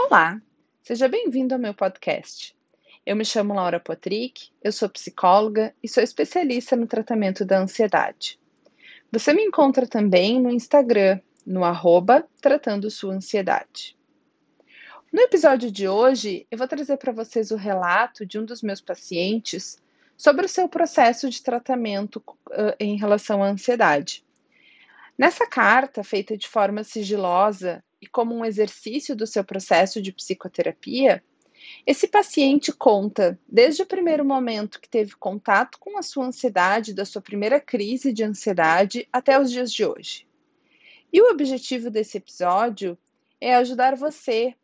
Olá, seja bem-vindo ao meu podcast. Eu me chamo Laura Potrick, eu sou psicóloga e sou especialista no tratamento da ansiedade. Você me encontra também no Instagram, no arroba Tratando Sua Ansiedade. No episódio de hoje, eu vou trazer para vocês o relato de um dos meus pacientes sobre o seu processo de tratamento uh, em relação à ansiedade. Nessa carta, feita de forma sigilosa e como um exercício do seu processo de psicoterapia, esse paciente conta desde o primeiro momento que teve contato com a sua ansiedade, da sua primeira crise de ansiedade até os dias de hoje. E o objetivo desse episódio é ajudar você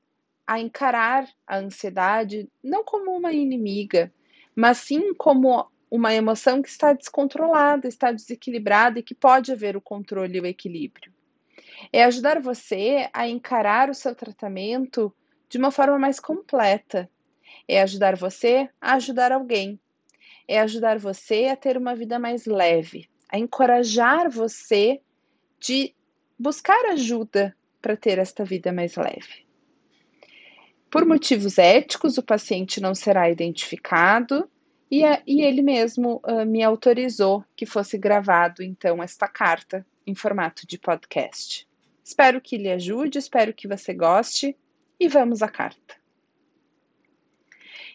a encarar a ansiedade não como uma inimiga, mas sim como uma emoção que está descontrolada, está desequilibrada e que pode haver o controle e o equilíbrio. É ajudar você a encarar o seu tratamento de uma forma mais completa. É ajudar você a ajudar alguém. É ajudar você a ter uma vida mais leve, a encorajar você de buscar ajuda para ter esta vida mais leve. Por motivos éticos, o paciente não será identificado e, a, e ele mesmo uh, me autorizou que fosse gravado, então, esta carta em formato de podcast. Espero que lhe ajude, espero que você goste e vamos à carta.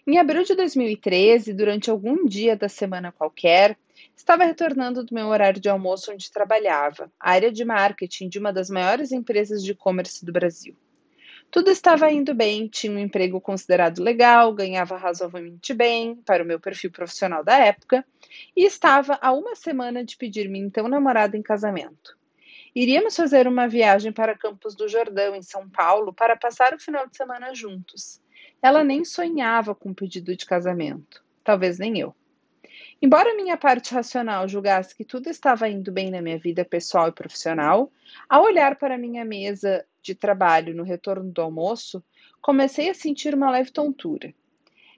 Em abril de 2013, durante algum dia da semana qualquer, estava retornando do meu horário de almoço onde trabalhava, área de marketing de uma das maiores empresas de e-commerce do Brasil. Tudo estava indo bem, tinha um emprego considerado legal, ganhava razoavelmente bem para o meu perfil profissional da época e estava a uma semana de pedir minha então namorada em casamento. Iríamos fazer uma viagem para Campos do Jordão, em São Paulo, para passar o final de semana juntos. Ela nem sonhava com o pedido de casamento, talvez nem eu. Embora minha parte racional julgasse que tudo estava indo bem na minha vida pessoal e profissional, ao olhar para minha mesa de trabalho no retorno do almoço, comecei a sentir uma leve tontura.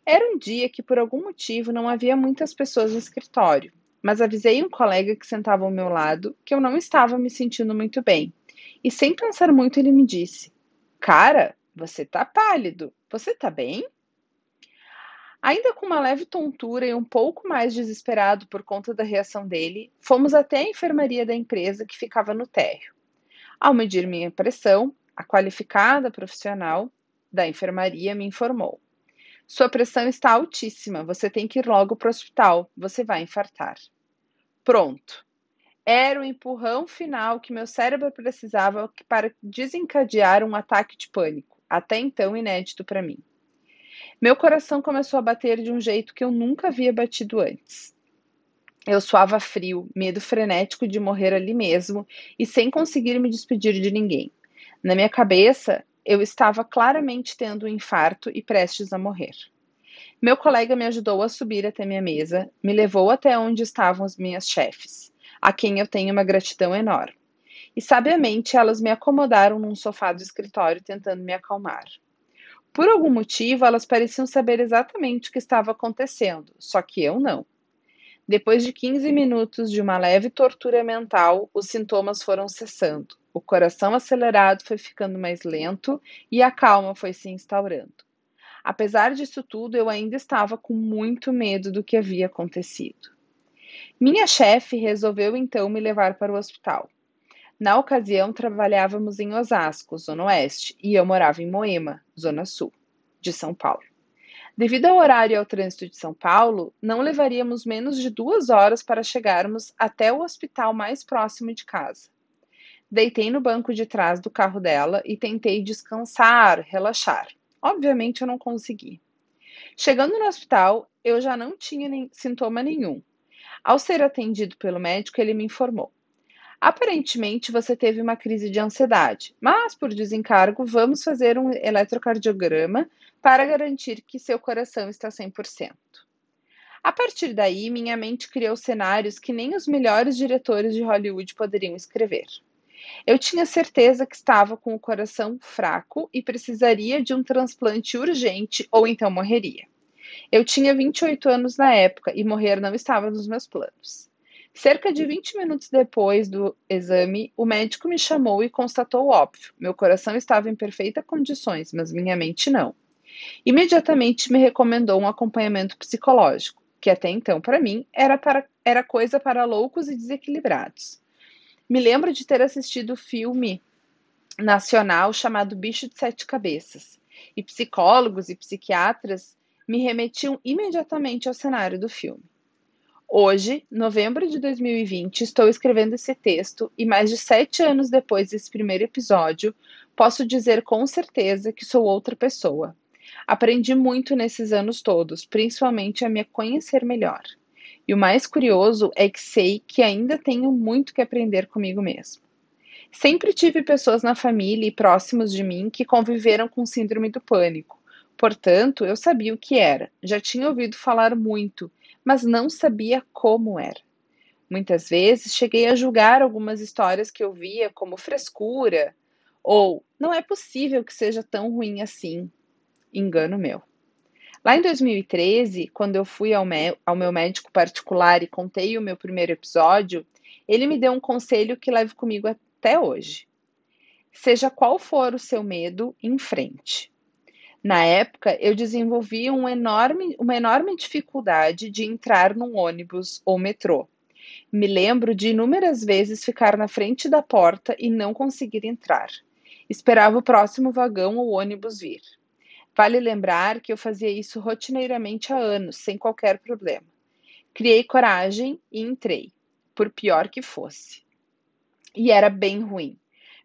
Era um dia que, por algum motivo, não havia muitas pessoas no escritório, mas avisei um colega que sentava ao meu lado que eu não estava me sentindo muito bem. E sem pensar muito, ele me disse: Cara, você tá pálido. Você tá bem? Ainda com uma leve tontura e um pouco mais desesperado por conta da reação dele, fomos até a enfermaria da empresa que ficava no térreo. Ao medir minha pressão, a qualificada profissional da enfermaria me informou: Sua pressão está altíssima, você tem que ir logo para o hospital, você vai infartar. Pronto. Era o empurrão final que meu cérebro precisava para desencadear um ataque de pânico, até então inédito para mim. Meu coração começou a bater de um jeito que eu nunca havia batido antes. Eu suava frio, medo frenético de morrer ali mesmo e sem conseguir me despedir de ninguém. Na minha cabeça, eu estava claramente tendo um infarto e prestes a morrer. Meu colega me ajudou a subir até minha mesa, me levou até onde estavam as minhas chefes, a quem eu tenho uma gratidão enorme. E sabiamente elas me acomodaram num sofá do escritório tentando me acalmar. Por algum motivo, elas pareciam saber exatamente o que estava acontecendo, só que eu não. Depois de 15 minutos de uma leve tortura mental, os sintomas foram cessando. O coração acelerado foi ficando mais lento e a calma foi se instaurando. Apesar disso tudo, eu ainda estava com muito medo do que havia acontecido. Minha chefe resolveu então me levar para o hospital. Na ocasião, trabalhávamos em Osasco, Zona Oeste, e eu morava em Moema, Zona Sul, de São Paulo. Devido ao horário e ao trânsito de São Paulo, não levaríamos menos de duas horas para chegarmos até o hospital mais próximo de casa. Deitei no banco de trás do carro dela e tentei descansar, relaxar. Obviamente eu não consegui. Chegando no hospital, eu já não tinha nem, sintoma nenhum. Ao ser atendido pelo médico, ele me informou: Aparentemente você teve uma crise de ansiedade, mas por desencargo vamos fazer um eletrocardiograma para garantir que seu coração está 100%. A partir daí, minha mente criou cenários que nem os melhores diretores de Hollywood poderiam escrever. Eu tinha certeza que estava com o coração fraco e precisaria de um transplante urgente ou então morreria. Eu tinha 28 anos na época e morrer não estava nos meus planos. Cerca de 20 minutos depois do exame, o médico me chamou e constatou o óbvio: meu coração estava em perfeitas condições, mas minha mente não. Imediatamente me recomendou um acompanhamento psicológico, que até então, para mim, era, para, era coisa para loucos e desequilibrados. Me lembro de ter assistido o filme nacional chamado Bicho de Sete Cabeças, e psicólogos e psiquiatras me remetiam imediatamente ao cenário do filme. Hoje, novembro de 2020, estou escrevendo esse texto e, mais de sete anos depois desse primeiro episódio, posso dizer com certeza que sou outra pessoa. Aprendi muito nesses anos todos, principalmente a me conhecer melhor. E o mais curioso é que sei que ainda tenho muito que aprender comigo mesmo. Sempre tive pessoas na família e próximos de mim que conviveram com síndrome do pânico. Portanto, eu sabia o que era, já tinha ouvido falar muito mas não sabia como era. Muitas vezes cheguei a julgar algumas histórias que eu via como frescura ou não é possível que seja tão ruim assim. Engano meu. Lá em 2013, quando eu fui ao, ao meu médico particular e contei o meu primeiro episódio, ele me deu um conselho que levo comigo até hoje. Seja qual for o seu medo, em frente. Na época, eu desenvolvi um enorme, uma enorme dificuldade de entrar num ônibus ou metrô. Me lembro de inúmeras vezes ficar na frente da porta e não conseguir entrar. Esperava o próximo vagão ou ônibus vir. Vale lembrar que eu fazia isso rotineiramente há anos, sem qualquer problema. Criei coragem e entrei, por pior que fosse. E era bem ruim.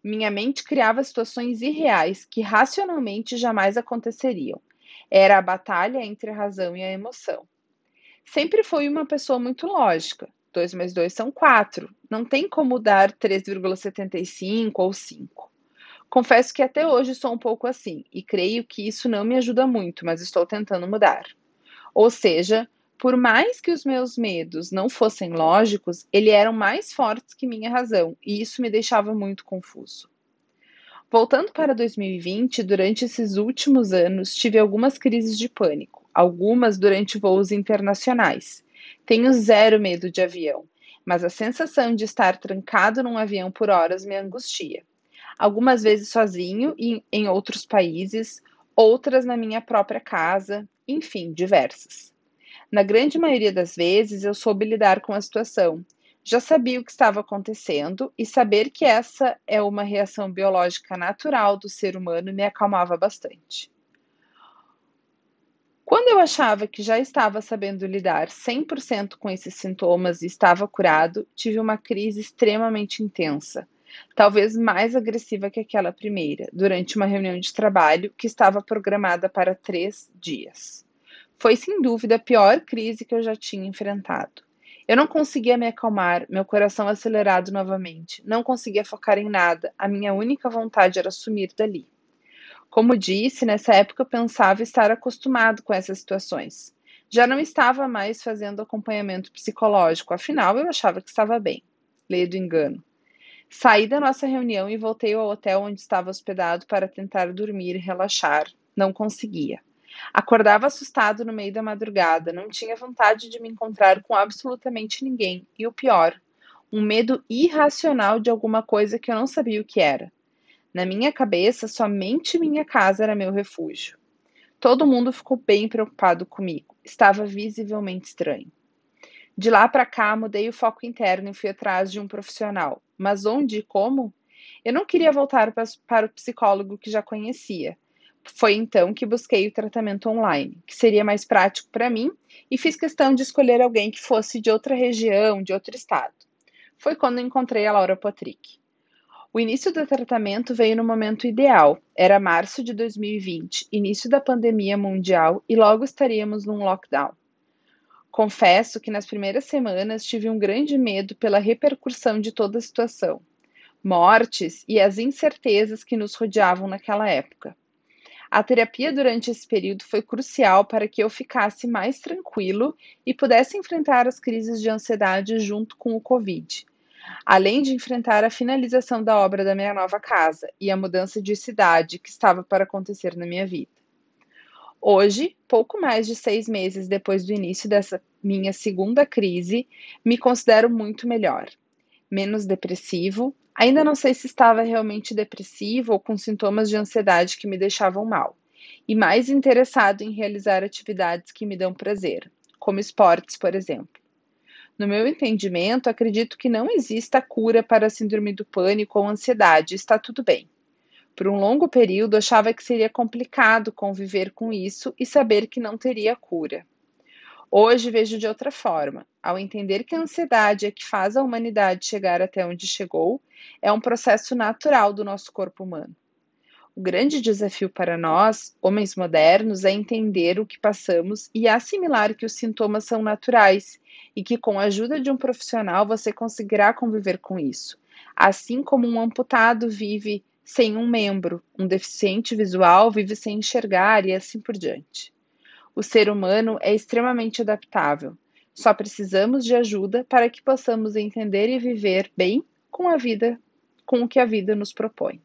Minha mente criava situações irreais que racionalmente jamais aconteceriam. Era a batalha entre a razão e a emoção. Sempre fui uma pessoa muito lógica. 2 mais 2 são 4. Não tem como dar 3,75 ou 5. Confesso que até hoje sou um pouco assim e creio que isso não me ajuda muito, mas estou tentando mudar. Ou seja, por mais que os meus medos não fossem lógicos, eles eram mais fortes que minha razão, e isso me deixava muito confuso. Voltando para 2020, durante esses últimos anos, tive algumas crises de pânico, algumas durante voos internacionais. Tenho zero medo de avião, mas a sensação de estar trancado num avião por horas me angustia. Algumas vezes sozinho e em outros países, outras na minha própria casa, enfim, diversas. Na grande maioria das vezes, eu soube lidar com a situação. Já sabia o que estava acontecendo e saber que essa é uma reação biológica natural do ser humano me acalmava bastante. Quando eu achava que já estava sabendo lidar 100% com esses sintomas e estava curado, tive uma crise extremamente intensa, talvez mais agressiva que aquela primeira, durante uma reunião de trabalho que estava programada para três dias. Foi sem dúvida a pior crise que eu já tinha enfrentado. Eu não conseguia me acalmar, meu coração acelerado novamente. Não conseguia focar em nada. A minha única vontade era sumir dali. Como disse, nessa época eu pensava estar acostumado com essas situações. Já não estava mais fazendo acompanhamento psicológico, afinal eu achava que estava bem. Leio do engano. Saí da nossa reunião e voltei ao hotel onde estava hospedado para tentar dormir e relaxar. Não conseguia. Acordava assustado no meio da madrugada, não tinha vontade de me encontrar com absolutamente ninguém, e o pior, um medo irracional de alguma coisa que eu não sabia o que era. Na minha cabeça, somente minha casa era meu refúgio. Todo mundo ficou bem preocupado comigo. Estava visivelmente estranho. De lá para cá, mudei o foco interno e fui atrás de um profissional. Mas onde e como? Eu não queria voltar para o psicólogo que já conhecia. Foi então que busquei o tratamento online, que seria mais prático para mim, e fiz questão de escolher alguém que fosse de outra região, de outro estado. Foi quando encontrei a Laura Patrick. O início do tratamento veio no momento ideal. Era março de 2020, início da pandemia mundial, e logo estaríamos num lockdown. Confesso que nas primeiras semanas tive um grande medo pela repercussão de toda a situação, mortes e as incertezas que nos rodeavam naquela época. A terapia durante esse período foi crucial para que eu ficasse mais tranquilo e pudesse enfrentar as crises de ansiedade junto com o Covid, além de enfrentar a finalização da obra da minha nova casa e a mudança de cidade que estava para acontecer na minha vida. Hoje, pouco mais de seis meses depois do início dessa minha segunda crise, me considero muito melhor. Menos depressivo, ainda não sei se estava realmente depressivo ou com sintomas de ansiedade que me deixavam mal, e mais interessado em realizar atividades que me dão prazer, como esportes, por exemplo. No meu entendimento, acredito que não exista cura para a síndrome do pânico ou ansiedade, está tudo bem. Por um longo período, achava que seria complicado conviver com isso e saber que não teria cura. Hoje vejo de outra forma. Ao entender que a ansiedade é que faz a humanidade chegar até onde chegou, é um processo natural do nosso corpo humano. O grande desafio para nós, homens modernos, é entender o que passamos e assimilar que os sintomas são naturais e que, com a ajuda de um profissional, você conseguirá conviver com isso. Assim como um amputado vive sem um membro, um deficiente visual vive sem enxergar e assim por diante. O ser humano é extremamente adaptável. Só precisamos de ajuda para que possamos entender e viver bem com a vida, com o que a vida nos propõe.